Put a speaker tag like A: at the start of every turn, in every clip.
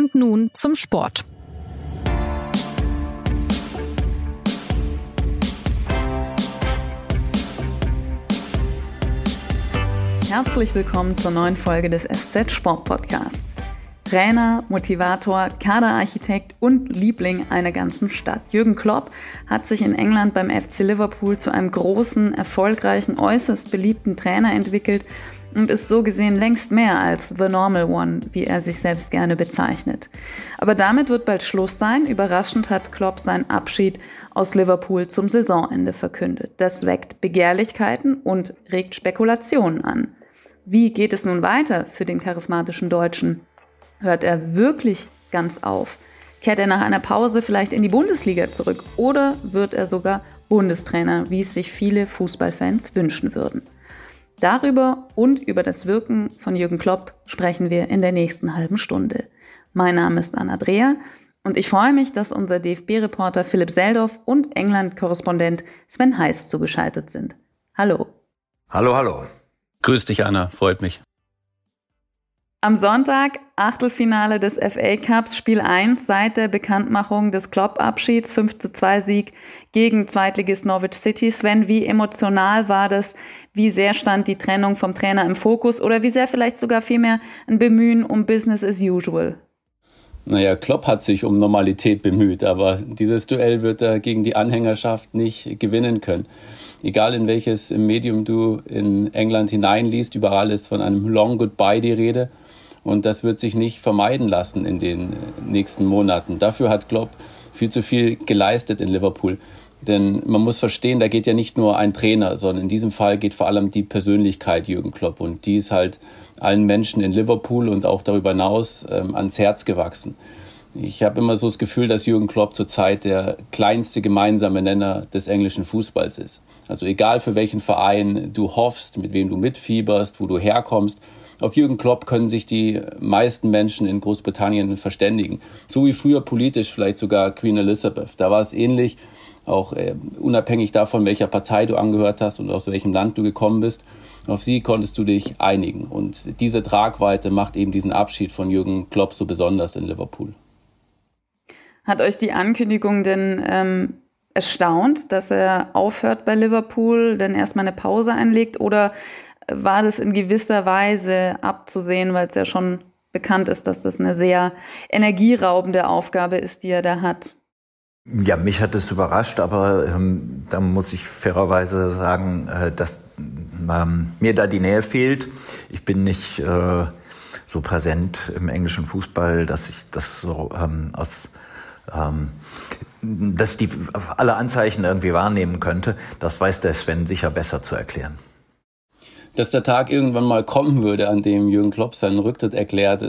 A: Und nun zum Sport.
B: Herzlich willkommen zur neuen Folge des SZ Sport Podcasts. Trainer, Motivator, Kaderarchitekt und Liebling einer ganzen Stadt. Jürgen Klopp hat sich in England beim FC Liverpool zu einem großen, erfolgreichen, äußerst beliebten Trainer entwickelt und ist so gesehen längst mehr als The Normal One, wie er sich selbst gerne bezeichnet. Aber damit wird bald Schluss sein. Überraschend hat Klopp seinen Abschied aus Liverpool zum Saisonende verkündet. Das weckt Begehrlichkeiten und regt Spekulationen an. Wie geht es nun weiter für den charismatischen Deutschen? Hört er wirklich ganz auf? Kehrt er nach einer Pause vielleicht in die Bundesliga zurück? Oder wird er sogar Bundestrainer, wie es sich viele Fußballfans wünschen würden? Darüber und über das Wirken von Jürgen Klopp sprechen wir in der nächsten halben Stunde. Mein Name ist Anna Dreher und ich freue mich, dass unser DFB-Reporter Philipp Seldorf und England-Korrespondent Sven Heiß zugeschaltet sind. Hallo.
C: Hallo, hallo.
D: Grüß dich, Anna, freut mich.
B: Am Sonntag Achtelfinale des FA Cups, Spiel 1 seit der Bekanntmachung des Klopp-Abschieds, 5 zu 2 Sieg gegen Zweitligist Norwich City. Sven, wie emotional war das? Wie sehr stand die Trennung vom Trainer im Fokus oder wie sehr vielleicht sogar vielmehr ein Bemühen um Business as usual?
D: Naja, Klopp hat sich um Normalität bemüht, aber dieses Duell wird er gegen die Anhängerschaft nicht gewinnen können. Egal in welches Medium du in England hineinliest, überall ist von einem Long Goodbye die Rede. Und das wird sich nicht vermeiden lassen in den nächsten Monaten. Dafür hat Klopp viel zu viel geleistet in Liverpool. Denn man muss verstehen, da geht ja nicht nur ein Trainer, sondern in diesem Fall geht vor allem die Persönlichkeit Jürgen Klopp. Und die ist halt allen Menschen in Liverpool und auch darüber hinaus ähm, ans Herz gewachsen. Ich habe immer so das Gefühl, dass Jürgen Klopp zurzeit der kleinste gemeinsame Nenner des englischen Fußballs ist. Also egal für welchen Verein du hoffst, mit wem du mitfieberst, wo du herkommst, auf Jürgen Klopp können sich die meisten Menschen in Großbritannien verständigen. So wie früher politisch vielleicht sogar Queen Elizabeth. Da war es ähnlich, auch äh, unabhängig davon, welcher Partei du angehört hast und aus welchem Land du gekommen bist. Auf sie konntest du dich einigen. Und diese Tragweite macht eben diesen Abschied von Jürgen Klopp so besonders in Liverpool.
B: Hat euch die Ankündigung denn ähm, erstaunt, dass er aufhört bei Liverpool, denn erstmal eine Pause einlegt? Oder war das in gewisser Weise abzusehen, weil es ja schon bekannt ist, dass das eine sehr energieraubende Aufgabe ist, die er da hat.
C: Ja, mich hat es überrascht, aber ähm, da muss ich fairerweise sagen, äh, dass ähm, mir da die Nähe fehlt. Ich bin nicht äh, so präsent im englischen Fußball, dass ich das so ähm, aus ähm, dass die alle Anzeichen irgendwie wahrnehmen könnte. Das weiß der Sven sicher besser zu erklären
D: dass der Tag irgendwann mal kommen würde, an dem Jürgen Klopp seinen Rücktritt erklärt,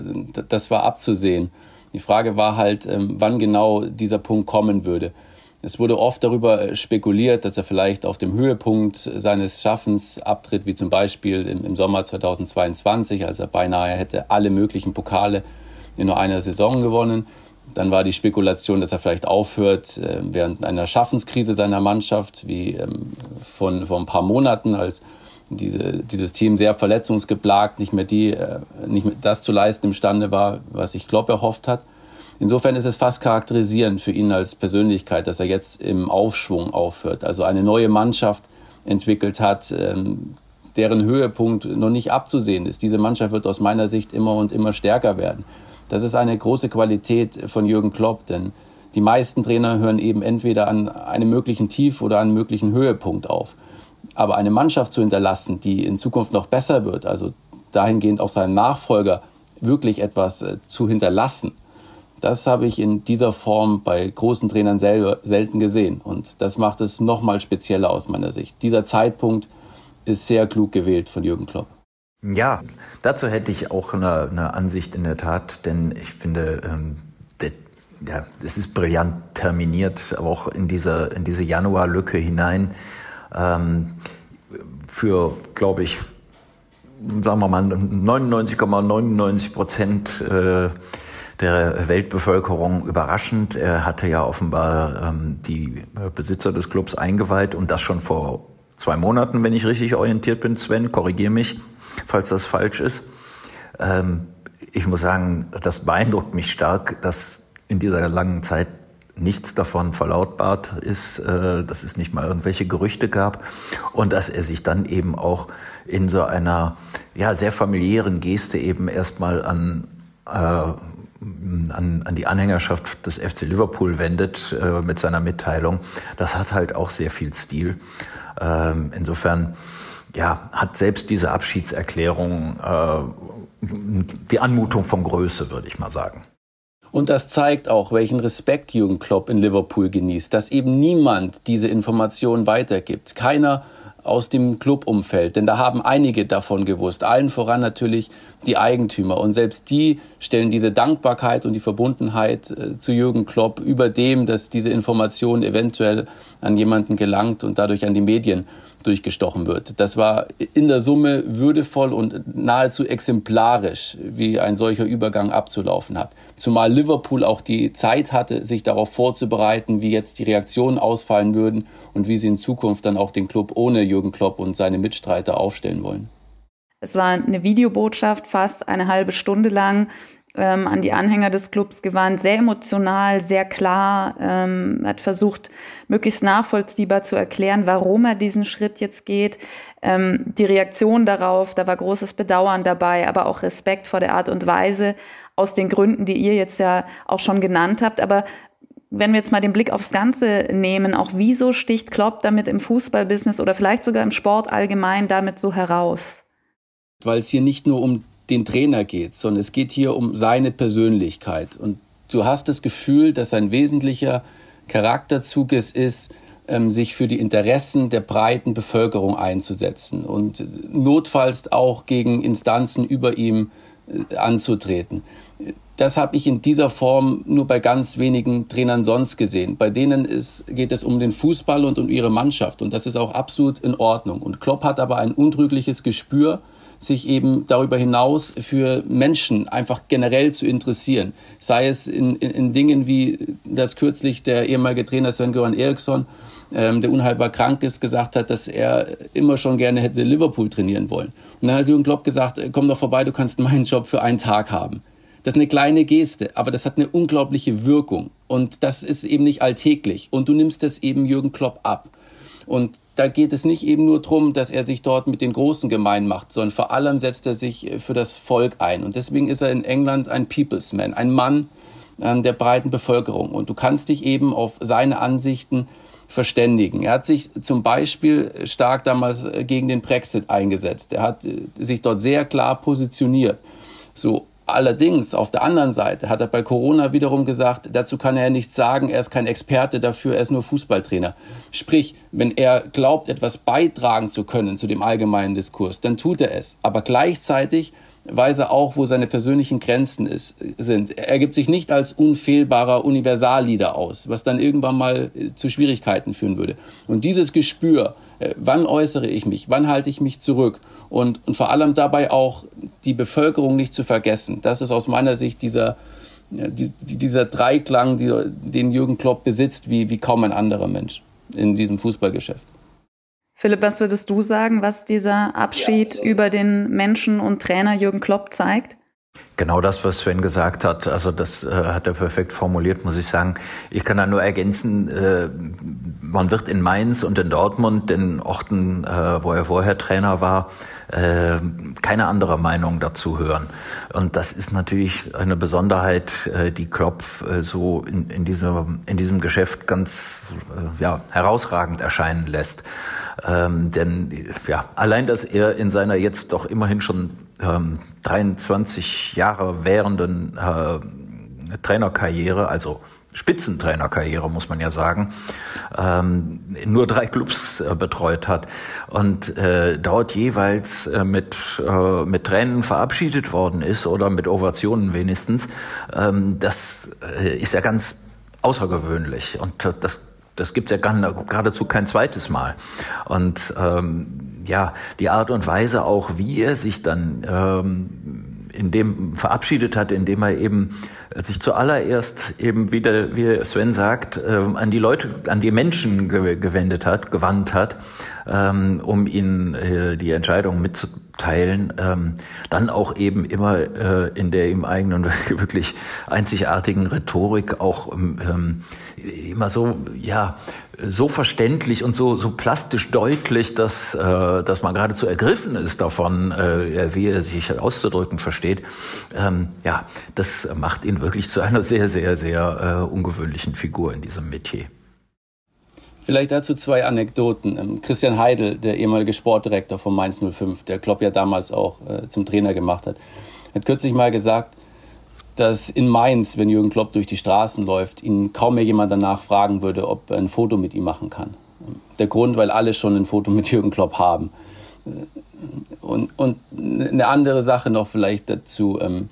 D: das war abzusehen. Die Frage war halt, ähm, wann genau dieser Punkt kommen würde. Es wurde oft darüber äh, spekuliert, dass er vielleicht auf dem Höhepunkt seines Schaffens abtritt, wie zum Beispiel im, Sommer 2022, als er beinahe hätte alle möglichen Pokale in nur einer Saison gewonnen. Dann war die Spekulation, dass er vielleicht aufhört äh, während einer Schaffenskrise seiner Mannschaft, wie ähm, von vor ein paar Monaten, als diese, dieses Team sehr verletzungsgeplagt, nicht mehr die, äh, nicht mehr das zu leisten imstande war, was ich Klopp erhofft hat. Insofern ist es fast charakterisierend für ihn als Persönlichkeit, dass er jetzt im Aufschwung aufhört, also eine neue Mannschaft entwickelt hat, ähm, deren Höhepunkt noch nicht abzusehen ist. Diese Mannschaft wird aus meiner Sicht immer und immer stärker werden. Das ist eine große Qualität von Jürgen Klopp, denn die meisten Trainer hören eben entweder an einem möglichen Tief oder an einem möglichen Höhepunkt auf. Aber eine Mannschaft zu hinterlassen, die in Zukunft noch besser wird, also dahingehend auch seinen Nachfolger wirklich etwas äh, zu hinterlassen, das habe ich in dieser Form bei großen Trainern selber selten gesehen. Und das macht es nochmal spezieller aus meiner Sicht. Dieser Zeitpunkt ist sehr klug gewählt von Jürgen Klopp.
C: Ja, dazu hätte ich auch eine, eine Ansicht in der Tat, denn ich finde, ähm, der, ja, es ist brillant terminiert, aber auch in diese, in diese Januarlücke hinein ähm, für, glaube ich, sagen wir mal 99,99 Prozent äh, der Weltbevölkerung überraschend. Er hatte ja offenbar ähm, die Besitzer des Clubs eingeweiht und das schon vor zwei Monaten, wenn ich richtig orientiert bin. Sven, korrigier mich, falls das falsch ist. Ähm, ich muss sagen, das beeindruckt mich stark, dass in dieser langen Zeit nichts davon verlautbart ist, äh, dass es nicht mal irgendwelche Gerüchte gab und dass er sich dann eben auch in so einer ja sehr familiären Geste eben erstmal an äh, an, an die Anhängerschaft des FC Liverpool wendet äh, mit seiner Mitteilung. Das hat halt auch sehr viel Stil. Ähm, insofern ja, hat selbst diese Abschiedserklärung äh, die Anmutung von Größe, würde ich mal sagen.
D: Und das zeigt auch, welchen Respekt Jürgen Klopp in Liverpool genießt, dass eben niemand diese Informationen weitergibt. Keiner aus dem Clubumfeld, denn da haben einige davon gewusst, allen voran natürlich die Eigentümer und selbst die stellen diese Dankbarkeit und die Verbundenheit äh, zu Jürgen Klopp über dem, dass diese Information eventuell an jemanden gelangt und dadurch an die Medien durchgestochen wird. Das war in der Summe würdevoll und nahezu exemplarisch, wie ein solcher Übergang abzulaufen hat. Zumal Liverpool auch die Zeit hatte, sich darauf vorzubereiten, wie jetzt die Reaktionen ausfallen würden und wie sie in Zukunft dann auch den Club ohne Jürgen Klopp und seine Mitstreiter aufstellen wollen.
B: Es war eine Videobotschaft, fast eine halbe Stunde lang, ähm, an die Anhänger des Clubs gewandt, sehr emotional, sehr klar, ähm, hat versucht, möglichst nachvollziehbar zu erklären, warum er diesen Schritt jetzt geht. Ähm, die Reaktion darauf, da war großes Bedauern dabei, aber auch Respekt vor der Art und Weise, aus den Gründen, die ihr jetzt ja auch schon genannt habt. Aber wenn wir jetzt mal den Blick aufs Ganze nehmen, auch wieso sticht Klopp damit im Fußballbusiness oder vielleicht sogar im Sport allgemein damit so heraus?
D: Weil es hier nicht nur um den Trainer geht, sondern es geht hier um seine Persönlichkeit. Und du hast das Gefühl, dass ein wesentlicher Charakterzug es ist, ähm, sich für die Interessen der breiten Bevölkerung einzusetzen und notfalls auch gegen Instanzen über ihm äh, anzutreten. Das habe ich in dieser Form nur bei ganz wenigen Trainern sonst gesehen. Bei denen ist, geht es um den Fußball und um ihre Mannschaft und das ist auch absolut in Ordnung. Und Klopp hat aber ein untrügliches Gespür sich eben darüber hinaus für Menschen einfach generell zu interessieren. Sei es in, in, in Dingen wie das kürzlich der ehemalige Trainer Sven-Göran Eriksson, ähm, der unheilbar krank ist, gesagt hat, dass er immer schon gerne hätte Liverpool trainieren wollen. Und dann hat Jürgen Klopp gesagt, komm doch vorbei, du kannst meinen Job für einen Tag haben. Das ist eine kleine Geste, aber das hat eine unglaubliche Wirkung. Und das ist eben nicht alltäglich. Und du nimmst es eben Jürgen Klopp ab. Und da geht es nicht eben nur darum, dass er sich dort mit den Großen gemein macht, sondern vor allem setzt er sich für das Volk ein. Und deswegen ist er in England ein People's Man, ein Mann äh, der breiten Bevölkerung. Und du kannst dich eben auf seine Ansichten verständigen. Er hat sich zum Beispiel stark damals gegen den Brexit eingesetzt. Er hat äh, sich dort sehr klar positioniert. So, Allerdings, auf der anderen Seite hat er bei Corona wiederum gesagt, dazu kann er nichts sagen, er ist kein Experte dafür, er ist nur Fußballtrainer. Sprich, wenn er glaubt, etwas beitragen zu können zu dem allgemeinen Diskurs, dann tut er es. Aber gleichzeitig weiß er auch, wo seine persönlichen Grenzen ist, sind. Er gibt sich nicht als unfehlbarer Universalleader aus, was dann irgendwann mal äh, zu Schwierigkeiten führen würde. Und dieses Gespür, äh, wann äußere ich mich, wann halte ich mich zurück und, und vor allem dabei auch die Bevölkerung nicht zu vergessen, das ist aus meiner Sicht dieser, dieser Dreiklang, den Jürgen Klopp besitzt, wie, wie kaum ein anderer Mensch in diesem Fußballgeschäft.
B: Philipp, was würdest du sagen, was dieser Abschied ja, also über den Menschen und Trainer Jürgen Klopp zeigt?
C: Genau das, was Sven gesagt hat, also das äh, hat er perfekt formuliert, muss ich sagen. Ich kann da nur ergänzen, äh, man wird in Mainz und in Dortmund, den Orten, äh, wo er vorher Trainer war, äh, keine andere Meinung dazu hören. Und das ist natürlich eine Besonderheit, äh, die Klopp äh, so in, in, diesem, in diesem Geschäft ganz ja, herausragend erscheinen lässt. Ähm, denn ja, allein, dass er in seiner jetzt doch immerhin schon ähm, 23 Jahre währenden äh, Trainerkarriere, also Spitzentrainerkarriere, muss man ja sagen, ähm, nur drei Clubs äh, betreut hat und äh, dort jeweils äh, mit, äh, mit Tränen verabschiedet worden ist oder mit Ovationen wenigstens, ähm, das äh, ist ja ganz außergewöhnlich und das das gibt's ja geradezu kein zweites Mal. Und ähm, ja, die Art und Weise auch, wie er sich dann ähm, in dem verabschiedet hat, indem er eben sich zuallererst eben wieder, wie Sven sagt, äh, an die Leute, an die Menschen ge gewendet hat, gewandt hat, ähm, um ihnen äh, die Entscheidung mitzu abteilen, ähm, dann auch eben immer äh, in der im eigenen wirklich einzigartigen Rhetorik auch ähm, immer so ja so verständlich und so so plastisch deutlich, dass äh, dass man geradezu ergriffen ist davon, äh, wie er sich auszudrücken versteht. Ähm, ja, das macht ihn wirklich zu einer sehr sehr sehr äh, ungewöhnlichen Figur in diesem Metier.
D: Vielleicht dazu zwei Anekdoten. Ähm, Christian Heidel, der ehemalige Sportdirektor von Mainz 05, der Klopp ja damals auch äh, zum Trainer gemacht hat, hat kürzlich mal gesagt, dass in Mainz, wenn Jürgen Klopp durch die Straßen läuft, ihn kaum mehr jemand danach fragen würde, ob er ein Foto mit ihm machen kann. Der Grund, weil alle schon ein Foto mit Jürgen Klopp haben. Und, und eine andere Sache noch vielleicht dazu. Ähm,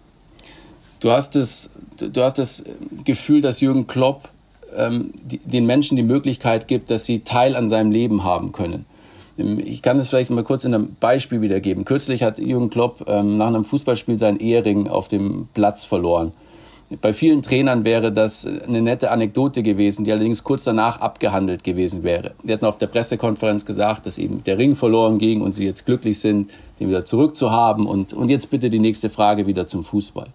D: du hast das, du hast das Gefühl, dass Jürgen Klopp ähm, die, den Menschen die Möglichkeit gibt, dass sie Teil an seinem Leben haben können. Ähm, ich kann es vielleicht mal kurz in einem Beispiel wiedergeben. Kürzlich hat Jürgen Klopp ähm, nach einem Fußballspiel seinen Ehering auf dem Platz verloren. Bei vielen Trainern wäre das eine nette Anekdote gewesen, die allerdings kurz danach abgehandelt gewesen wäre. Die hatten auf der Pressekonferenz gesagt, dass eben der Ring verloren ging und sie jetzt glücklich sind, den wieder zurückzuhaben. Und, und jetzt bitte die nächste Frage wieder zum Fußball.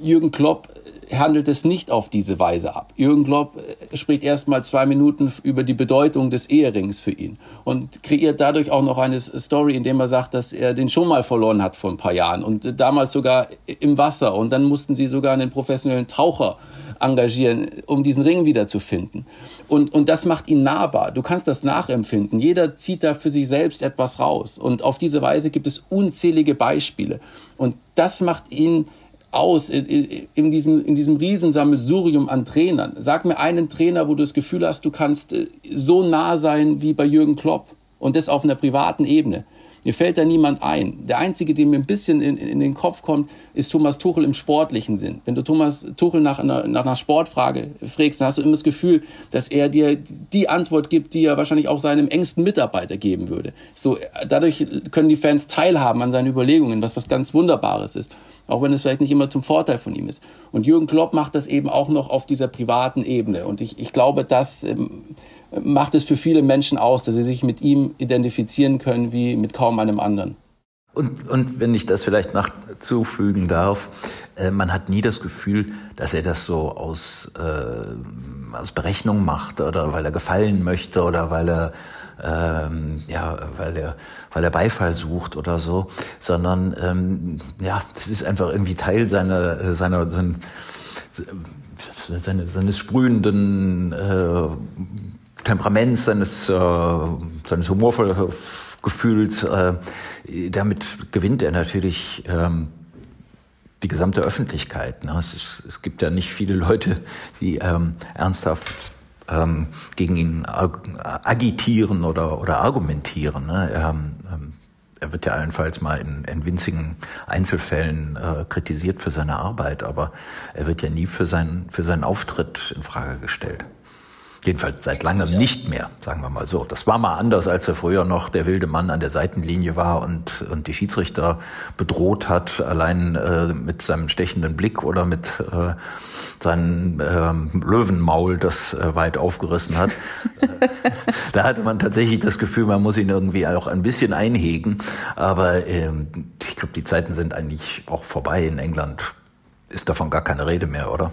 D: Jürgen Klopp handelt es nicht auf diese Weise ab. Jürgen Klopp äh, spricht erstmal zwei Minuten über die Bedeutung des Eherings für ihn und kreiert dadurch auch noch eine Story, indem er sagt, dass er den schon mal verloren hat vor ein paar Jahren und damals sogar im Wasser und dann mussten sie sogar einen professionellen Taucher engagieren, um diesen Ring wiederzufinden. Und, und das macht ihn nahbar. Du kannst das nachempfinden. Jeder zieht da für sich selbst etwas raus. Und auf diese Weise gibt es unzählige Beispiele. Und das macht ihn aus in, in, in, diesem, in diesem Riesensammelsurium an Trainern? Sag mir einen Trainer, wo du das Gefühl hast, du kannst äh, so nah sein wie bei Jürgen Klopp und das auf einer privaten Ebene. Mir fällt da niemand ein. Der einzige, der mir ein bisschen in, in den Kopf kommt, ist Thomas Tuchel im sportlichen Sinn. Wenn du Thomas Tuchel nach einer, nach einer Sportfrage fragst, dann hast du immer das Gefühl, dass er dir die Antwort gibt, die er wahrscheinlich auch seinem engsten Mitarbeiter geben würde. So, dadurch können die Fans teilhaben an seinen Überlegungen, was was ganz Wunderbares ist auch wenn es vielleicht nicht immer zum Vorteil von ihm ist. Und Jürgen Klopp macht das eben auch noch auf dieser privaten Ebene. Und ich, ich glaube, das ähm, macht es für viele Menschen aus, dass sie sich mit ihm identifizieren können wie mit kaum einem anderen.
C: Und, und wenn ich das vielleicht noch zufügen darf, äh, man hat nie das Gefühl, dass er das so aus, äh, aus Berechnung macht oder weil er gefallen möchte oder weil er ähm, ja, weil er, weil er Beifall sucht oder so, sondern ähm, ja, das ist einfach irgendwie Teil seiner, seiner, seiner, seines, seines sprühenden äh, Temperaments, seines, äh, seines humorvollen Gefühls. Äh, damit gewinnt er natürlich ähm, die gesamte Öffentlichkeit. Ne? Es, ist, es, gibt ja nicht viele Leute, die ähm, ernsthaft ähm, gegen ihn agitieren oder, oder argumentieren. Ne? Er, ähm, er wird ja allenfalls mal in, in winzigen Einzelfällen äh, kritisiert für seine Arbeit, aber er wird ja nie für, sein, für seinen Auftritt in Frage gestellt. Jedenfalls seit langem ja. nicht mehr, sagen wir mal so. Das war mal anders, als er früher noch der wilde Mann an der Seitenlinie war und, und die Schiedsrichter bedroht hat, allein äh, mit seinem stechenden Blick oder mit äh, seinem äh, Löwenmaul, das äh, weit aufgerissen hat. da hatte man tatsächlich das Gefühl, man muss ihn irgendwie auch ein bisschen einhegen. Aber ähm, ich glaube, die Zeiten sind eigentlich auch vorbei in England. Ist davon gar keine Rede mehr, oder?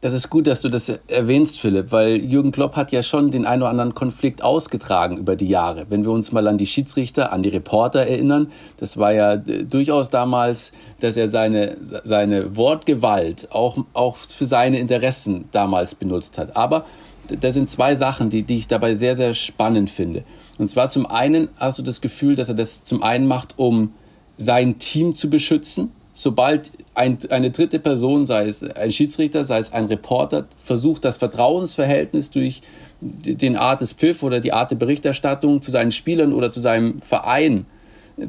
D: Das ist gut, dass du das erwähnst, Philipp, weil Jürgen Klopp hat ja schon den einen oder anderen Konflikt ausgetragen über die Jahre. Wenn wir uns mal an die Schiedsrichter, an die Reporter erinnern, das war ja äh, durchaus damals, dass er seine, seine Wortgewalt auch, auch für seine Interessen damals benutzt hat. Aber da sind zwei Sachen, die, die ich dabei sehr, sehr spannend finde. Und zwar zum einen hast du das Gefühl, dass er das zum einen macht, um sein Team zu beschützen sobald ein, eine dritte Person, sei es ein Schiedsrichter, sei es ein Reporter, versucht, das Vertrauensverhältnis durch den Art des Pfiff oder die Art der Berichterstattung zu seinen Spielern oder zu seinem Verein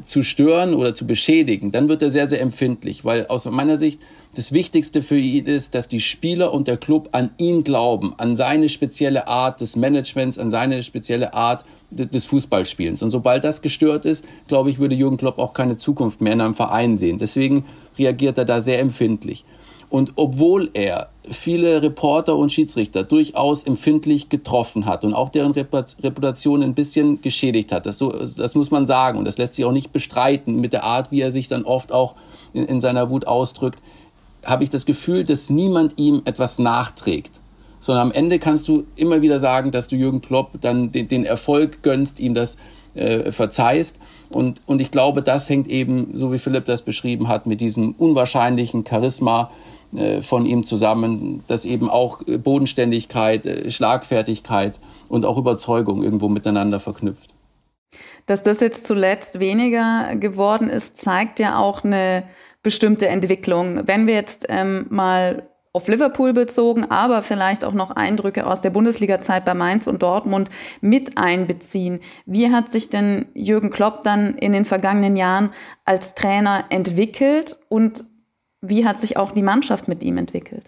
D: zu stören oder zu beschädigen, dann wird er sehr, sehr empfindlich, weil aus meiner Sicht Das Wichtigste für ihn ist, dass die Spieler und der Club an ihn glauben, an seine spezielle Art des Managements, an seine spezielle Art des Fußballspielens. Und sobald das gestört ist, glaube ich, würde Jürgen Klopp auch keine Zukunft mehr in einem Verein sehen. Deswegen reagiert er da sehr empfindlich. Und obwohl er viele Reporter und Schiedsrichter durchaus empfindlich getroffen hat und auch deren Reputation ein bisschen geschädigt hat, das, so, das muss man sagen und das lässt sich auch nicht bestreiten mit der Art, wie er sich dann oft auch in, in seiner Wut ausdrückt, habe ich das Gefühl, dass niemand ihm etwas nachträgt. Sondern am Ende kannst du immer wieder sagen, dass du Jürgen Klopp dann den, den Erfolg gönnst, ihm das äh, verzeihst. Und, und ich glaube, das hängt eben, so wie Philipp das beschrieben hat, mit diesem unwahrscheinlichen Charisma, von ihm zusammen, dass eben auch äh, Bodenständigkeit, äh, Schlagfertigkeit und auch Überzeugung irgendwo miteinander verknüpft.
B: Dass das jetzt zuletzt weniger geworden ist, zeigt ja auch eine bestimmte Entwicklung. Wenn wir jetzt ähm, mal auf Liverpool bezogen, aber vielleicht auch noch Eindrücke aus der Bundesliga-Zeit bei Mainz und Dortmund mit einbeziehen. Wie hat sich denn Jürgen Klopp dann in den vergangenen Jahren als Trainer entwickelt und wie hat sich auch die Mannschaft mit ihm entwickelt?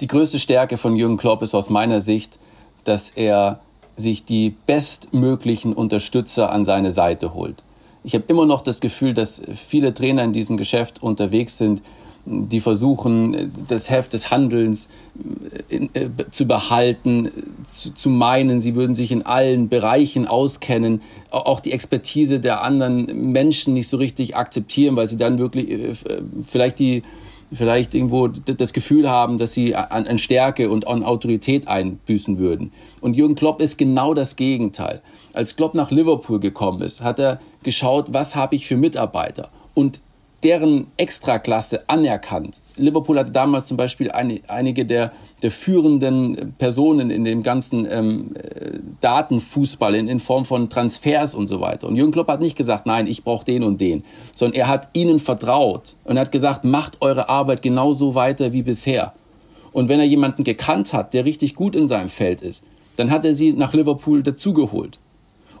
D: Die größte Stärke von Jürgen Klopp ist aus meiner Sicht, dass er sich die bestmöglichen Unterstützer an seine Seite holt. Ich habe immer noch das Gefühl, dass viele Trainer in diesem Geschäft unterwegs sind, die versuchen, das Heft des Handelns äh, äh, zu behalten, zu, meinen, sie würden sich in allen Bereichen auskennen, auch die Expertise der anderen Menschen nicht so richtig akzeptieren, weil sie dann wirklich äh, vielleicht die vielleicht irgendwo das Gefühl haben, dass sie an, an Stärke und an Autorität einbüßen würden. Und Jürgen Klopp ist genau das Gegenteil. Als Klopp nach Liverpool gekommen ist, hat er geschaut, was habe ich für Mitarbeiter? Und deren Extraklasse anerkannt. Liverpool hatte damals zum Beispiel eine, einige der, der führenden Personen in dem ganzen ähm, äh, Datenfußball in, in Form von Transfers und so weiter. Und Jürgen Klopp hat nicht gesagt, nein, ich brauche den und den, sondern er hat ihnen vertraut und hat gesagt, macht eure Arbeit genauso weiter wie bisher. Und wenn er jemanden gekannt hat, der richtig gut in seinem Feld ist, dann hat er sie nach Liverpool dazugeholt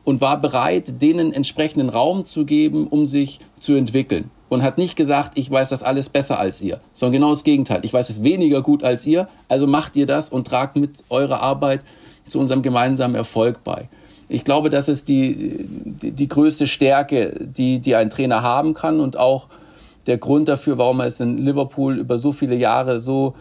D: und war bereit, denen entsprechenden Raum zu geben, um sich zu entwickeln und hat nicht gesagt, ich weiß das alles besser als ihr, sondern genau das Gegenteil. Ich weiß es weniger gut als ihr, also macht ihr das und tragt mit eurer Arbeit zu unserem gemeinsamen Erfolg bei. Ich glaube, das ist die, die, die größte Stärke, die, die ein Trainer haben kann und auch der Grund dafür, warum er es in Liverpool über so viele Jahre so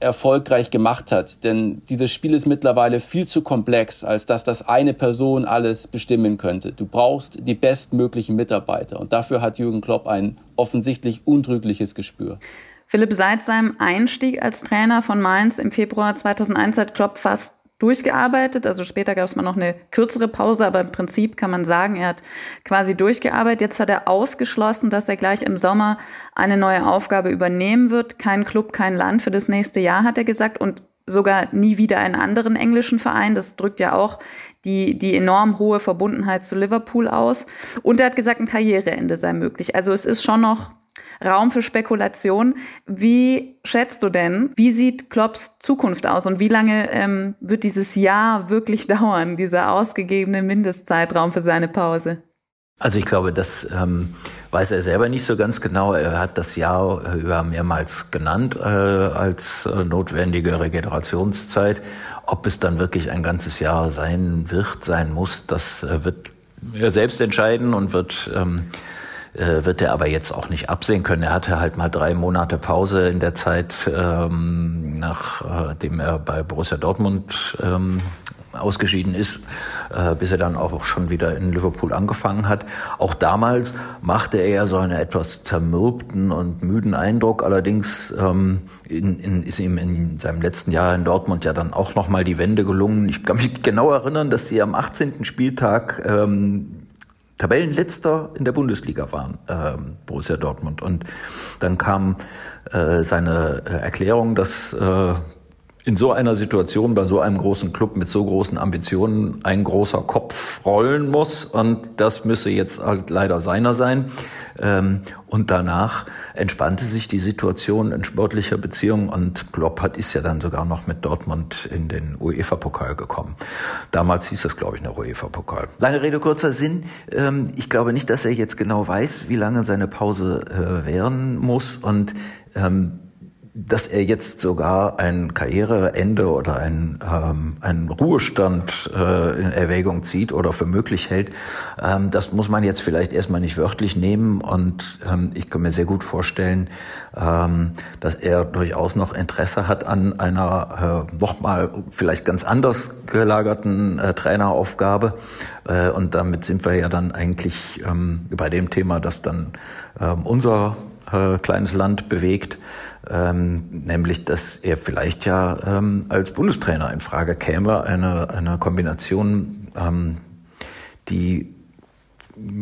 D: erfolgreich gemacht hat. Denn dieses Spiel ist mittlerweile viel zu komplex, als dass das eine Person alles bestimmen könnte. Du brauchst die bestmöglichen Mitarbeiter. Und dafür hat Jürgen Klopp ein offensichtlich untrügliches Gespür.
B: Philipp, seit seinem Einstieg als Trainer von Mainz im Februar 2001 hat Klopp fast durchgearbeitet. Also später gab es mal noch eine kürzere Pause, aber im Prinzip kann man sagen, er hat quasi durchgearbeitet. Jetzt hat er ausgeschlossen, dass er gleich im Sommer eine neue Aufgabe übernehmen wird. Kein Club, kein Land für das nächste Jahr, hat er gesagt. Und sogar nie wieder einen anderen englischen Verein. Das drückt ja auch die, die enorm hohe Verbundenheit zu Liverpool aus. Und er hat gesagt, ein Karriereende sei möglich. Also es ist schon noch Raum für Spekulation. Wie schätzt du denn, wie sieht Klopps Zukunft aus und wie lange ähm, wird dieses Jahr wirklich dauern, dieser ausgegebene Mindestzeitraum für seine Pause?
C: Also ich glaube, das ähm, weiß er selber nicht so ganz genau. Er hat das Jahr über mehrmals genannt äh, als äh, notwendige Regenerationszeit. Ob es dann wirklich ein ganzes Jahr sein wird, sein muss, das äh, wird er selbst entscheiden und wird ähm, äh, wird er aber jetzt auch nicht absehen können. Er hatte halt mal drei Monate Pause in der Zeit, ähm, nachdem er bei Borussia Dortmund ähm, ausgeschieden ist, äh, bis er dann auch schon wieder in Liverpool angefangen hat. Auch damals machte er ja so einen etwas zermürbten und müden Eindruck. Allerdings ähm, in, in, ist ihm in seinem letzten Jahr in Dortmund ja dann auch nochmal die Wende gelungen. Ich kann mich genau erinnern, dass sie am 18. Spieltag ähm, Tabellenletzter in der Bundesliga waren, äh, Borussia Dortmund. Und dann kam äh, seine äh, Erklärung, dass äh, in so einer Situation bei so einem großen Club mit so großen Ambitionen ein großer Kopf rollen muss und das müsse jetzt halt leider seiner sein. Ähm, und danach entspannte sich die Situation in sportlicher Beziehung und Klopp hat ist ja dann sogar noch mit Dortmund in den UEFA-Pokal gekommen. Damals hieß das, glaube ich, noch UEFA-Pokal. Lange Rede, kurzer Sinn. Ähm, ich glaube nicht, dass er jetzt genau weiß, wie lange seine Pause äh, währen muss und ähm, dass er jetzt sogar ein Karriereende oder ein, ähm, einen Ruhestand äh, in Erwägung zieht oder für möglich hält, ähm, das muss man jetzt vielleicht erstmal nicht wörtlich nehmen. Und ähm, ich kann mir sehr gut vorstellen, ähm, dass er durchaus noch Interesse hat an einer äh, nochmal vielleicht ganz anders gelagerten äh, Traineraufgabe. Äh, und damit sind wir ja dann eigentlich ähm, bei dem Thema, das dann ähm, unser äh, kleines Land bewegt ähm, nämlich dass er vielleicht ja ähm, als Bundestrainer in Frage käme, eine, eine Kombination, ähm, die,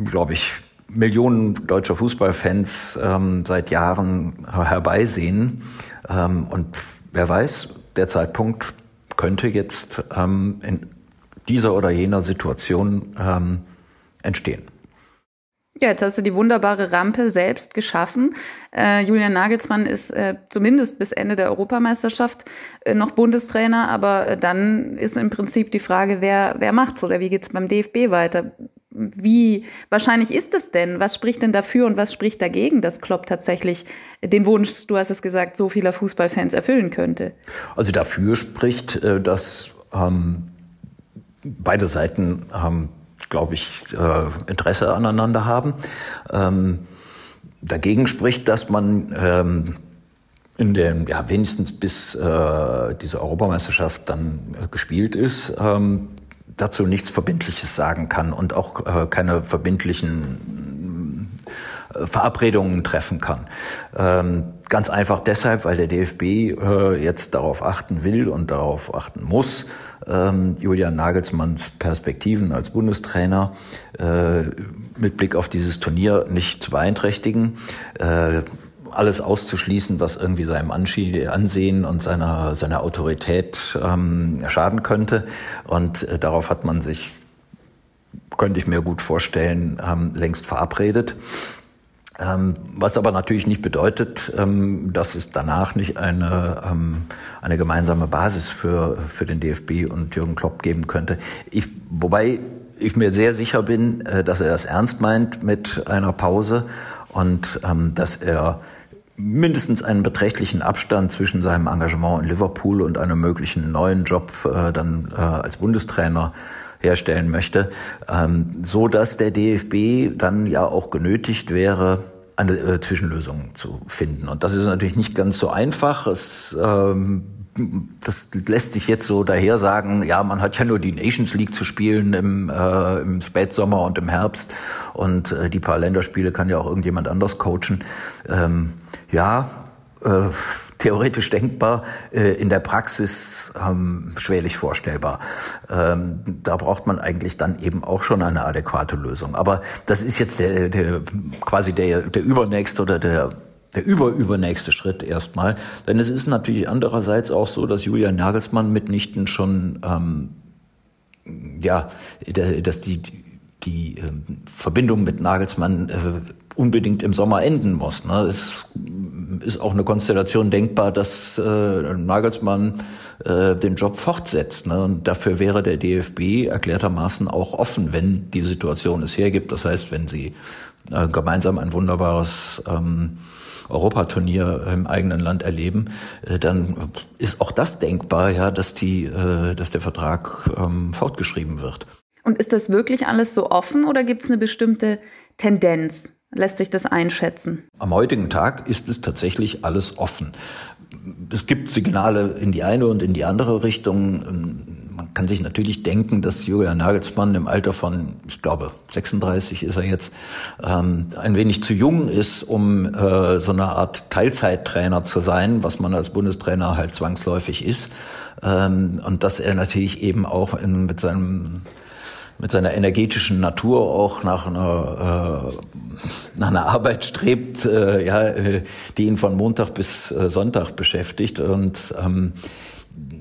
C: glaube ich, Millionen deutscher Fußballfans ähm, seit Jahren herbeisehen. Ähm, und wer weiß, der Zeitpunkt könnte jetzt ähm, in dieser oder jener Situation ähm, entstehen.
B: Ja, jetzt hast du die wunderbare Rampe selbst geschaffen. Äh, Julian Nagelsmann ist äh, zumindest bis Ende der Europameisterschaft äh, noch Bundestrainer, aber äh, dann ist im Prinzip die Frage, wer, wer macht's oder wie geht's beim DFB weiter? Wie wahrscheinlich ist es denn? Was spricht denn dafür und was spricht dagegen, dass Klopp tatsächlich den Wunsch, du hast es gesagt, so vieler Fußballfans erfüllen könnte?
C: Also dafür spricht, äh, dass ähm, beide Seiten ähm, glaube ich, äh, Interesse aneinander haben. Ähm, dagegen spricht, dass man ähm, in den, ja, wenigstens bis äh, diese Europameisterschaft dann äh, gespielt ist, ähm, dazu nichts Verbindliches sagen kann und auch äh, keine verbindlichen Verabredungen treffen kann. Ähm, ganz einfach deshalb, weil der DFB äh, jetzt darauf achten will und darauf achten muss, ähm, Julian Nagelsmanns Perspektiven als Bundestrainer äh, mit Blick auf dieses Turnier nicht zu beeinträchtigen. Äh, alles auszuschließen, was irgendwie seinem Ansehen und seiner, seiner Autorität ähm, schaden könnte. Und äh, darauf hat man sich, könnte ich mir gut vorstellen, ähm, längst verabredet. Ähm, was aber natürlich nicht bedeutet, ähm, dass es danach nicht eine, ähm, eine gemeinsame Basis für, für den DFB und Jürgen Klopp geben könnte. Ich, wobei ich mir sehr sicher bin, äh, dass er das ernst meint mit einer Pause und dass er mindestens einen beträchtlichen Abstand zwischen seinem Engagement in Liverpool und einem möglichen neuen Job äh, dann äh, als Bundestrainer herstellen möchte, ähm, so dass der DFB dann ja auch genötigt wäre, eine äh, Zwischenlösung zu finden. Und das ist natürlich nicht ganz so einfach. Es, ähm, das lässt sich jetzt so daher sagen, ja, man hat ja nur die Nations League zu spielen im, äh, im Spätsommer und im Herbst und äh, die paar Länderspiele kann ja auch irgendjemand anders coachen. Ähm, ja, äh, theoretisch denkbar, äh, in der Praxis ähm, schwerlich vorstellbar. Ähm, da braucht man eigentlich dann eben auch schon eine adäquate Lösung. Aber das ist jetzt der, der quasi der, der übernächste oder der der überübernächste Schritt erstmal. Denn es ist natürlich andererseits auch so, dass Julian Nagelsmann mitnichten schon ähm, ja, dass die die ähm, Verbindung mit Nagelsmann äh, unbedingt im Sommer enden muss. Ne? Es ist auch eine Konstellation denkbar, dass äh, Nagelsmann äh, den Job fortsetzt. Ne? Und dafür wäre der DFB erklärtermaßen auch offen, wenn die Situation es hergibt. Das heißt, wenn sie äh, gemeinsam ein wunderbares ähm, Europaturnier im eigenen Land erleben, äh, dann ist auch das denkbar, ja, dass die, äh, dass der Vertrag ähm, fortgeschrieben wird.
B: Und ist das wirklich alles so offen oder gibt es eine bestimmte Tendenz? Lässt sich das einschätzen?
C: Am heutigen Tag ist es tatsächlich alles offen. Es gibt Signale in die eine und in die andere Richtung. Man kann sich natürlich denken, dass Julian Nagelsmann im Alter von, ich glaube, 36 ist er jetzt, ähm, ein wenig zu jung ist, um äh, so eine Art Teilzeittrainer zu sein, was man als Bundestrainer halt zwangsläufig ist. Ähm, und dass er natürlich eben auch in, mit seinem mit seiner energetischen Natur auch nach einer, äh, nach einer Arbeit strebt, äh, ja, äh, die ihn von Montag bis äh, Sonntag beschäftigt. Und ähm,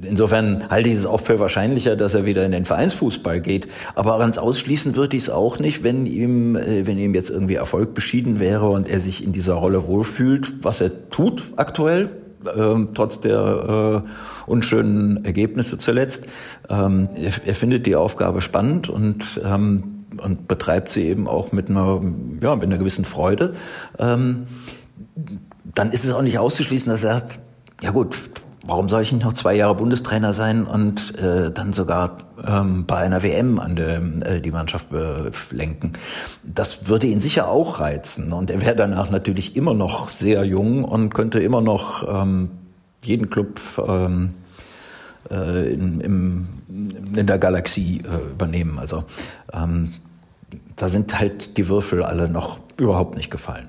C: insofern halte ich es auch für wahrscheinlicher, dass er wieder in den Vereinsfußball geht. Aber ganz ausschließen würde ich es auch nicht, wenn ihm, äh, wenn ihm jetzt irgendwie Erfolg beschieden wäre und er sich in dieser Rolle wohlfühlt, was er tut aktuell, äh, trotz der äh, unschönen Ergebnisse zuletzt. Ähm, er, er, findet die Aufgabe spannend und ähm, und betreibt sie eben auch mit einer, ja, mit einer gewissen Freude. Ähm, dann ist es auch nicht auszuschließen, dass er sagt, ja gut, warum soll ich nicht noch zwei Jahre Bundestrainer sein und äh, dann sogar ähm, bei einer WM an der, äh, die Mannschaft äh, lenken? Das würde ihn sicher auch reizen und er wäre danach natürlich immer noch sehr jung und könnte immer noch ähm, jeden Club ähm, äh, in, im, in der Galaxie äh, übernehmen. Also ähm, da sind halt die Würfel alle noch überhaupt nicht gefallen.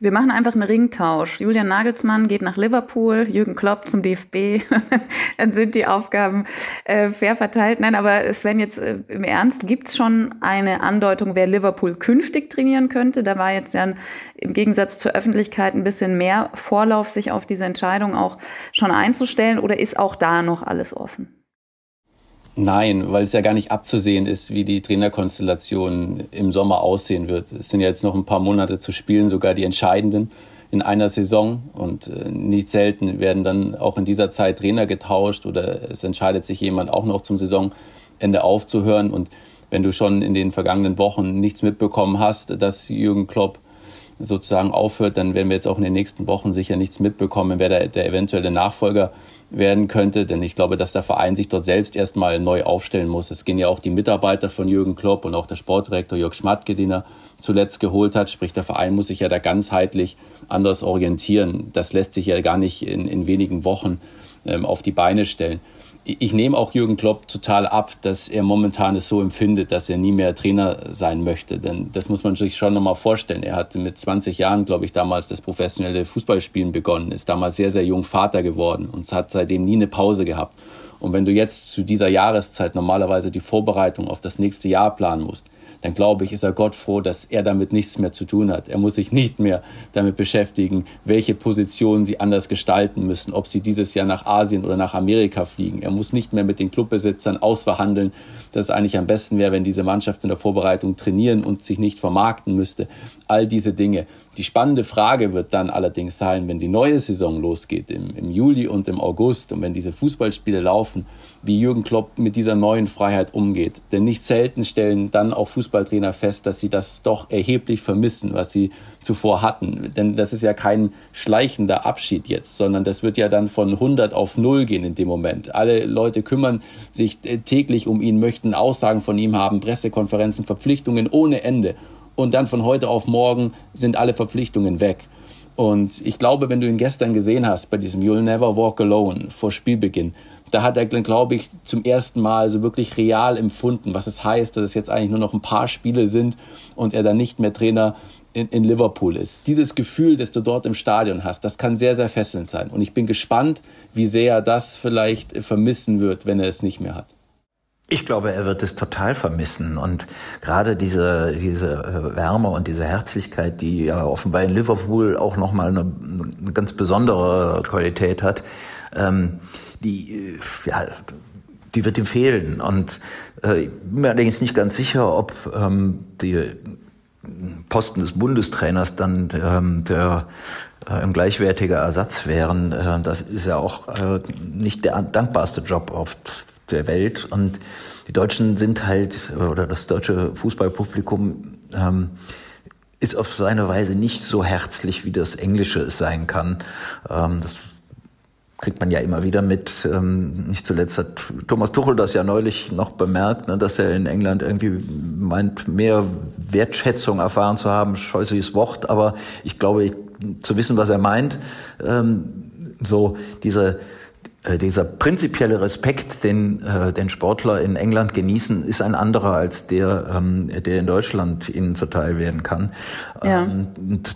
B: Wir machen einfach einen Ringtausch. Julian Nagelsmann geht nach Liverpool, Jürgen Klopp zum DFB. dann sind die Aufgaben äh, fair verteilt. Nein, aber Sven, jetzt äh, im Ernst, gibt es schon eine Andeutung, wer Liverpool künftig trainieren könnte? Da war jetzt dann im Gegensatz zur Öffentlichkeit ein bisschen mehr Vorlauf, sich auf diese Entscheidung auch schon einzustellen. Oder ist auch da noch alles offen?
D: Nein, weil es ja gar nicht abzusehen ist, wie die Trainerkonstellation im Sommer aussehen wird. Es sind ja jetzt noch ein paar Monate zu spielen, sogar die entscheidenden in einer Saison. Und äh, nicht selten werden dann auch in dieser Zeit Trainer getauscht oder es entscheidet sich jemand auch noch zum Saisonende aufzuhören. Und wenn du schon in den vergangenen Wochen nichts mitbekommen hast, dass Jürgen Klopp sozusagen aufhört, dann werden wir jetzt auch in den nächsten Wochen sicher nichts mitbekommen, wer der, der eventuelle Nachfolger werden könnte. Denn ich glaube, dass der Verein sich dort selbst erstmal neu aufstellen muss. Es gehen ja auch die Mitarbeiter von Jürgen Klopp und auch der Sportdirektor Jörg Schmatke, den er zuletzt geholt hat. Sprich, der Verein muss sich ja da ganzheitlich anders orientieren. Das lässt sich ja gar nicht in, in wenigen Wochen ähm, auf die Beine stellen ich nehme auch Jürgen Klopp total ab, dass er momentan es so empfindet, dass er nie mehr Trainer sein möchte. Denn das muss man sich schon nochmal vorstellen. Er hat mit 20 Jahren, glaube ich, damals das professionelle Fußballspielen begonnen, ist damals sehr, sehr jung Vater geworden und hat seitdem nie eine Pause gehabt. Und wenn du jetzt zu dieser Jahreszeit normalerweise die Vorbereitung auf das nächste Jahr planen musst, dann glaube ich, ist er Gott froh, dass er damit nichts mehr zu tun hat. Er muss sich nicht mehr damit beschäftigen, welche Positionen sie anders gestalten müssen, ob sie dieses Jahr nach Asien oder nach Amerika fliegen. Er muss nicht mehr mit den Clubbesitzern ausverhandeln, dass es eigentlich am besten wäre, wenn diese Mannschaft in der Vorbereitung trainieren und sich nicht vermarkten müsste. All diese Dinge. Die spannende Frage wird dann allerdings sein, wenn die neue Saison losgeht, im, im Juli und im August und wenn diese Fußballspiele laufen, wie Jürgen Klopp mit dieser neuen Freiheit umgeht. Denn nicht selten stellen dann auch Fußballtrainer fest, dass sie das doch erheblich vermissen, was sie zuvor hatten. Denn das ist ja kein schleichender Abschied jetzt, sondern das wird ja dann von 100 auf 0 gehen in dem Moment. Alle Leute kümmern sich äh, täglich um ihn, möchten Aussagen von ihm haben, Pressekonferenzen, Verpflichtungen ohne Ende und dann von heute auf morgen sind alle Verpflichtungen weg. Und ich glaube, wenn du ihn gestern gesehen hast bei diesem You'll Never Walk Alone vor Spielbeginn, da hat er, glaube ich, zum ersten Mal so wirklich real empfunden, was es heißt, dass es jetzt eigentlich nur noch ein paar Spiele sind und er dann nicht mehr Trainer in, in Liverpool ist. Dieses Gefühl, das du dort im Stadion hast, das kann sehr, sehr fesselnd sein. Und ich bin gespannt, wie sehr er das vielleicht vermissen wird, wenn er es nicht mehr hat.
C: Ich glaube, er wird es total vermissen und gerade diese diese äh, Wärme und diese Herzlichkeit, die ja offenbar in Liverpool auch noch mal eine, eine ganz besondere Qualität hat, ähm, die äh, ja die wird ihm fehlen und äh, ich bin mir allerdings nicht ganz sicher, ob ähm, die Posten des Bundestrainers dann ähm, der äh, ein gleichwertiger Ersatz wären. Äh, das ist ja auch nicht der dankbarste Job oft der Welt. Und die Deutschen sind halt, oder das deutsche Fußballpublikum ähm, ist auf seine Weise nicht so herzlich, wie das Englische es sein kann. Ähm, das kriegt man ja immer wieder mit. Ähm, nicht zuletzt hat Thomas Tuchel das ja neulich noch bemerkt, ne, dass er in England irgendwie meint, mehr Wertschätzung erfahren zu haben. Scheußliches Wort, aber ich glaube, zu wissen, was er meint. Ähm, so diese dieser prinzipielle Respekt, den, äh, den Sportler in England genießen, ist ein anderer als der, ähm, der in Deutschland ihnen zuteil werden kann. Ja. Ähm,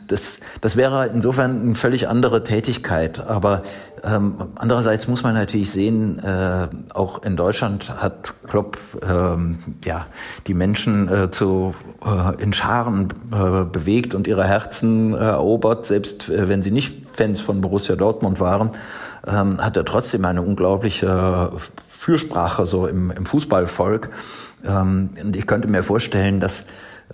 C: das, das wäre insofern eine völlig andere Tätigkeit. Aber ähm, andererseits muss man natürlich sehen, äh, auch in Deutschland hat Klopp ähm, ja, die Menschen äh, zu, äh, in Scharen äh, bewegt und ihre Herzen erobert, selbst äh, wenn sie nicht Fans von Borussia Dortmund waren, ähm, hat er trotzdem eine unglaubliche Fürsprache so im, im Fußballvolk. Ähm, und ich könnte mir vorstellen, dass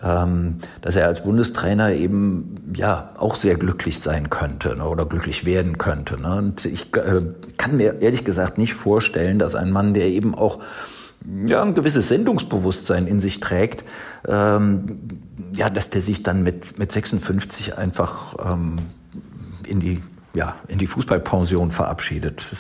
C: ähm, dass er als Bundestrainer eben ja auch sehr glücklich sein könnte ne, oder glücklich werden könnte. Ne? Und ich äh, kann mir ehrlich gesagt nicht vorstellen, dass ein Mann, der eben auch ja, ein gewisses Sendungsbewusstsein in sich trägt, ähm, ja, dass der sich dann mit, mit 56 einfach ähm, in die, ja, in die Fußballpension verabschiedet.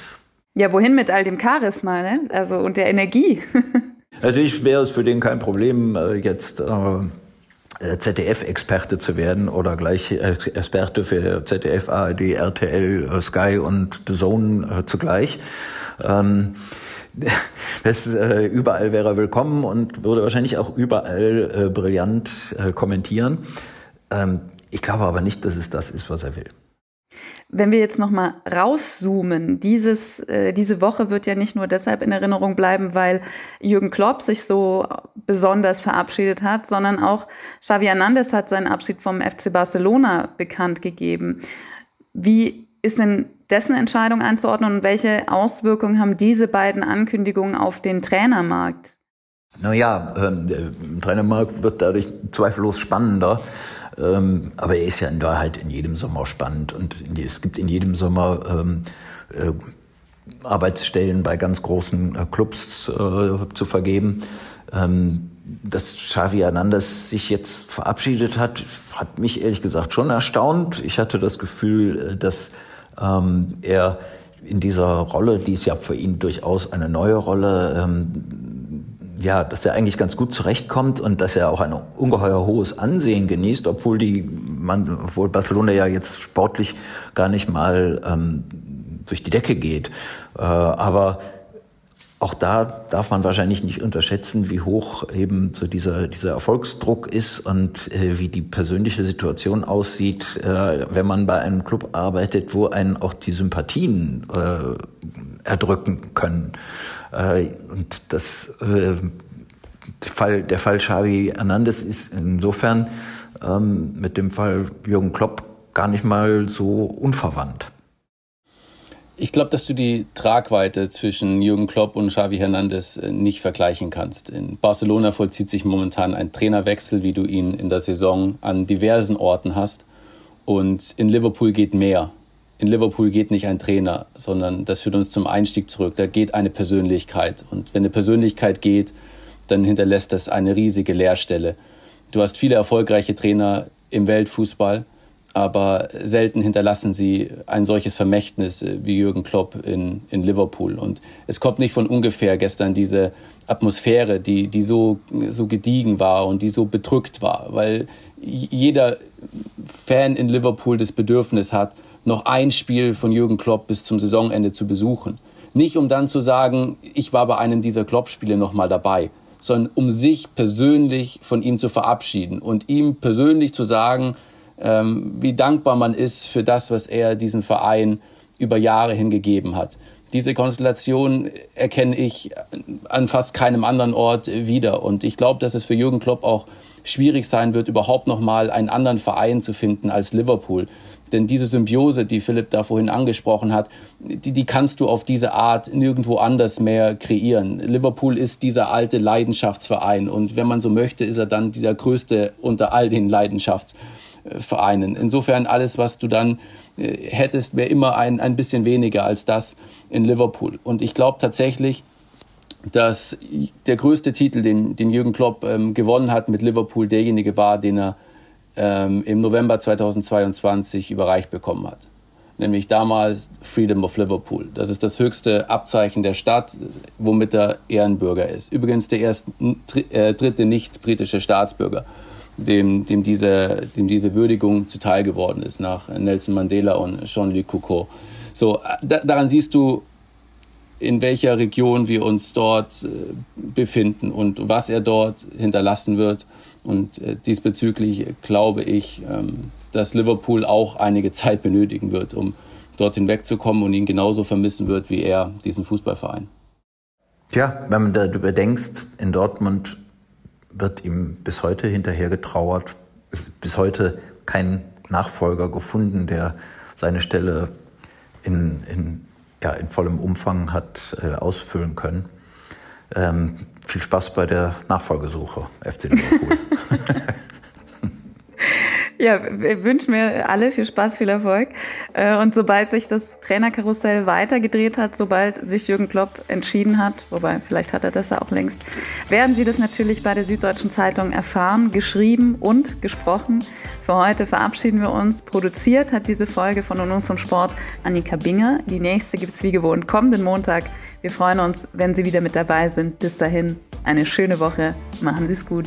B: Ja, wohin mit all dem Charisma, ne? Also und der Energie.
C: Natürlich wäre es für den kein Problem, äh, jetzt äh, äh, ZDF-Experte zu werden oder gleich Experte für ZDF, ARD, RTL, Sky und The Zone zugleich. Ähm, das, überall wäre er willkommen und würde wahrscheinlich auch überall brillant kommentieren. Ähm, ich glaube aber nicht, dass es das ist, was er will.
B: Wenn wir jetzt nochmal rauszoomen, dieses, äh, diese Woche wird ja nicht nur deshalb in Erinnerung bleiben, weil Jürgen Klopp sich so besonders verabschiedet hat, sondern auch Xavi Hernandez hat seinen Abschied vom FC Barcelona bekannt gegeben. Wie ist denn dessen Entscheidung einzuordnen und welche Auswirkungen haben diese beiden Ankündigungen auf den Trainermarkt?
C: Naja, äh, der Trainermarkt wird dadurch zweifellos spannender. Ähm, aber er ist ja in Wahrheit in jedem Sommer spannend und es gibt in jedem Sommer ähm, äh, Arbeitsstellen bei ganz großen äh, Clubs äh, zu vergeben. Ähm, dass Xavi Hernandez sich jetzt verabschiedet hat, hat mich ehrlich gesagt schon erstaunt. Ich hatte das Gefühl, äh, dass ähm, er in dieser Rolle, die ist ja für ihn durchaus eine neue Rolle, ähm, ja, dass er eigentlich ganz gut zurechtkommt und dass er auch ein ungeheuer hohes Ansehen genießt, obwohl die, man, obwohl Barcelona ja jetzt sportlich gar nicht mal ähm, durch die Decke geht. Äh, aber auch da darf man wahrscheinlich nicht unterschätzen, wie hoch eben so dieser, dieser Erfolgsdruck ist und äh, wie die persönliche Situation aussieht, äh, wenn man bei einem Club arbeitet, wo einen auch die Sympathien äh, erdrücken können. Äh, und das äh, der Fall, der Fall Xavi Hernandez ist insofern ähm, mit dem Fall Jürgen Klopp gar nicht mal so unverwandt.
D: Ich glaube, dass du die Tragweite zwischen Jürgen Klopp und Xavi Hernandez äh, nicht vergleichen kannst. In Barcelona vollzieht sich momentan ein Trainerwechsel, wie du ihn in der Saison an diversen Orten hast. Und in Liverpool geht mehr. In Liverpool geht nicht ein Trainer, sondern das führt uns zum Einstieg zurück. Da geht eine Persönlichkeit. Und wenn eine Persönlichkeit geht, dann hinterlässt das eine riesige Leerstelle. Du hast viele erfolgreiche Trainer im Weltfußball aber selten hinterlassen sie ein solches Vermächtnis äh, wie Jürgen Klopp in, in Liverpool. Und es kommt nicht von ungefähr gestern diese Atmosphäre, die, die so, so gediegen war und die so bedrückt war, weil jeder Fan in Liverpool das Bedürfnis hat, noch ein Spiel von Jürgen Klopp bis zum Saisonende zu besuchen. Nicht um dann zu sagen, ich war bei einem dieser Klopp-Spiele nochmal dabei, sondern um sich persönlich von ihm zu verabschieden und ihm persönlich zu sagen, ähm, wie dankbar man ist für das, was er diesem Verein über Jahre hingegeben hat. Diese Konstellation erkenne ich an fast keinem anderen Ort wieder. Und ich glaube, dass es für Jürgen Klopp auch schwierig sein wird, überhaupt noch mal einen anderen Verein zu finden als Liverpool. Denn diese Symbiose, die Philipp da vorhin angesprochen hat, die, die kannst du auf diese Art nirgendwo anders mehr kreieren. Liverpool ist dieser alte Leidenschaftsverein und wenn man so möchte, ist er dann dieser größte unter all den Leidenschaftsvereinen. Vereinen. Insofern alles, was du dann äh, hättest, wäre immer ein, ein bisschen weniger als das in Liverpool. Und ich glaube tatsächlich, dass der größte Titel, den, den Jürgen Klopp ähm, gewonnen hat mit Liverpool, derjenige war, den er ähm, im November 2022 überreicht bekommen hat. Nämlich damals Freedom of Liverpool. Das ist das höchste Abzeichen der Stadt, womit er Ehrenbürger ist. Übrigens der erste, äh, dritte nicht britische Staatsbürger dem, dem, diese, dem diese Würdigung zuteil geworden ist nach Nelson Mandela und Jean-Luc Coucault. So, da, daran siehst du, in welcher Region wir uns dort äh, befinden und was er dort hinterlassen wird. Und äh, diesbezüglich glaube ich, ähm, dass Liverpool auch einige Zeit benötigen wird, um dort hinwegzukommen und ihn genauso vermissen wird wie er diesen Fußballverein.
C: Tja, wenn da bedenkst, in Dortmund wird ihm bis heute hinterher getrauert. Ist bis heute kein Nachfolger gefunden, der seine Stelle in, in ja, in vollem Umfang hat äh, ausfüllen können. Ähm, viel Spaß bei der Nachfolgesuche, FC Liverpool.
B: Ja, wir wünschen mir alle viel Spaß, viel Erfolg. Äh, und sobald sich das Trainerkarussell weitergedreht hat, sobald sich Jürgen Klopp entschieden hat, wobei vielleicht hat er das ja auch längst, werden Sie das natürlich bei der Süddeutschen Zeitung erfahren, geschrieben und gesprochen. Für heute verabschieden wir uns. Produziert hat diese Folge von Und zum Sport Annika Binger. Die nächste gibt's wie gewohnt kommenden Montag. Wir freuen uns, wenn Sie wieder mit dabei sind. Bis dahin, eine schöne Woche. Machen Sie es gut.